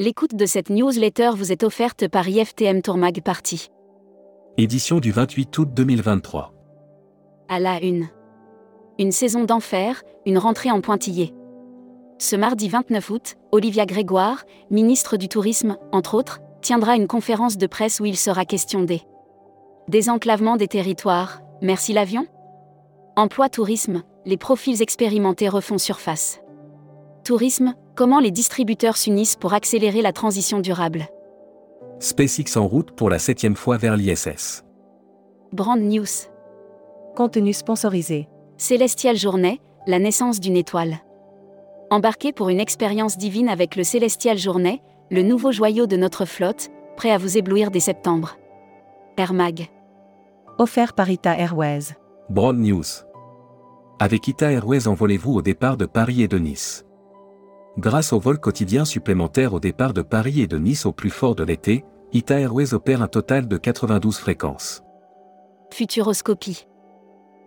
L'écoute de cette newsletter vous est offerte par IFTM Tourmag Party. Édition du 28 août 2023. À la une. Une saison d'enfer, une rentrée en pointillé. Ce mardi 29 août, Olivia Grégoire, ministre du Tourisme, entre autres, tiendra une conférence de presse où il sera question des désenclavement des territoires, merci l'avion Emploi tourisme, les profils expérimentés refont surface. Tourisme, comment les distributeurs s'unissent pour accélérer la transition durable. SpaceX en route pour la septième fois vers l'ISS. Brand News. Contenu sponsorisé. Célestial Journée, la naissance d'une étoile. Embarquez pour une expérience divine avec le Célestial Journée, le nouveau joyau de notre flotte, prêt à vous éblouir dès septembre. Air Mag. Offert par Ita Airways. Broad News. Avec Ita Airways envolez-vous au départ de Paris et de Nice. Grâce au vol quotidien supplémentaire au départ de Paris et de Nice au plus fort de l'été, Ita Airways opère un total de 92 fréquences. Futuroscopie.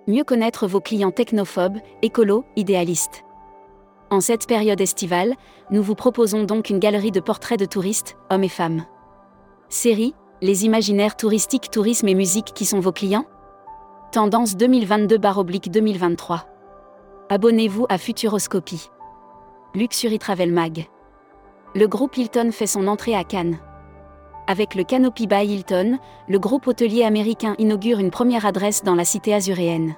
Mieux connaître vos clients technophobes, écolos, idéalistes. En cette période estivale, nous vous proposons donc une galerie de portraits de touristes, hommes et femmes. Série, les imaginaires touristiques, tourisme et musique qui sont vos clients? Tendance 2022-2023. Abonnez-vous à Futuroscopie. Luxury Travel Mag. Le groupe Hilton fait son entrée à Cannes. Avec le Canopy by Hilton, le groupe hôtelier américain inaugure une première adresse dans la cité azuréenne.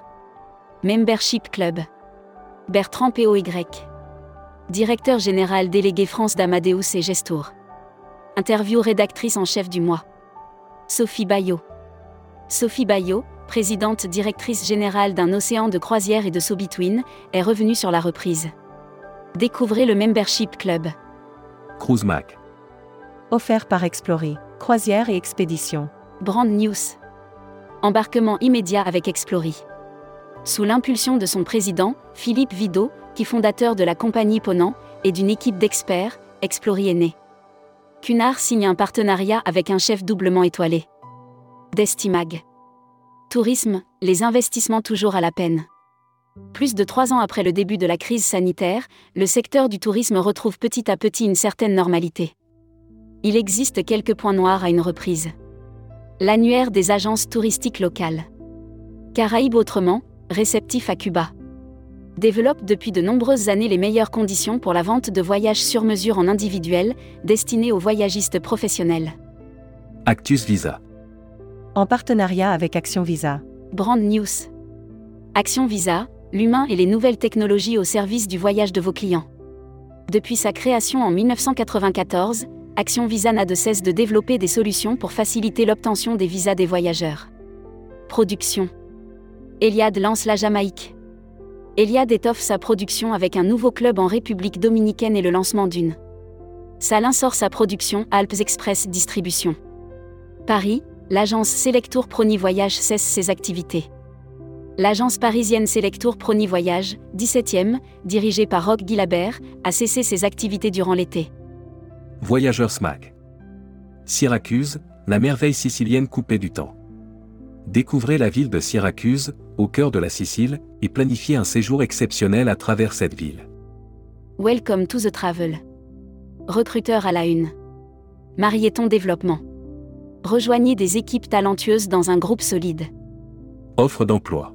Membership Club. Bertrand POY. Directeur général délégué France d'Amadeus et Gestour. Interview rédactrice en chef du mois. Sophie Bayot. Sophie Bayot, présidente directrice générale d'un océan de croisière et de so-between, est revenue sur la reprise. Découvrez le Membership Club. Cruise Mac. Offert par Explory. Croisière et expédition. Brand News. Embarquement immédiat avec Explory. Sous l'impulsion de son président, Philippe Vidot, qui fondateur de la compagnie Ponant, et d'une équipe d'experts, Explory est né. Cunard signe un partenariat avec un chef doublement étoilé. Destimag. Tourisme, les investissements toujours à la peine. Plus de trois ans après le début de la crise sanitaire, le secteur du tourisme retrouve petit à petit une certaine normalité. Il existe quelques points noirs à une reprise. L'annuaire des agences touristiques locales. Caraïbes autrement, réceptif à Cuba. Développe depuis de nombreuses années les meilleures conditions pour la vente de voyages sur mesure en individuel, destinés aux voyagistes professionnels. Actus Visa. En partenariat avec Action Visa. Brand News. Action Visa, l'humain et les nouvelles technologies au service du voyage de vos clients. Depuis sa création en 1994, Action Visa n'a de cesse de développer des solutions pour faciliter l'obtention des visas des voyageurs. Production. Eliade lance la Jamaïque. Eliade étoffe sa production avec un nouveau club en République dominicaine et le lancement d'une. Salin sort sa production Alpes Express Distribution. Paris, l'agence Selectour Prony Voyage cesse ses activités. L'agence parisienne Selectour Prony Voyage, 17e, dirigée par Roch Guilabert, a cessé ses activités durant l'été. Voyageurs SMAC. Syracuse, la merveille sicilienne coupée du temps. Découvrez la ville de Syracuse, au cœur de la Sicile, et planifiez un séjour exceptionnel à travers cette ville. Welcome to the travel. Recruteur à la une. Marieton Développement. Rejoignez des équipes talentueuses dans un groupe solide. Offre d'emploi.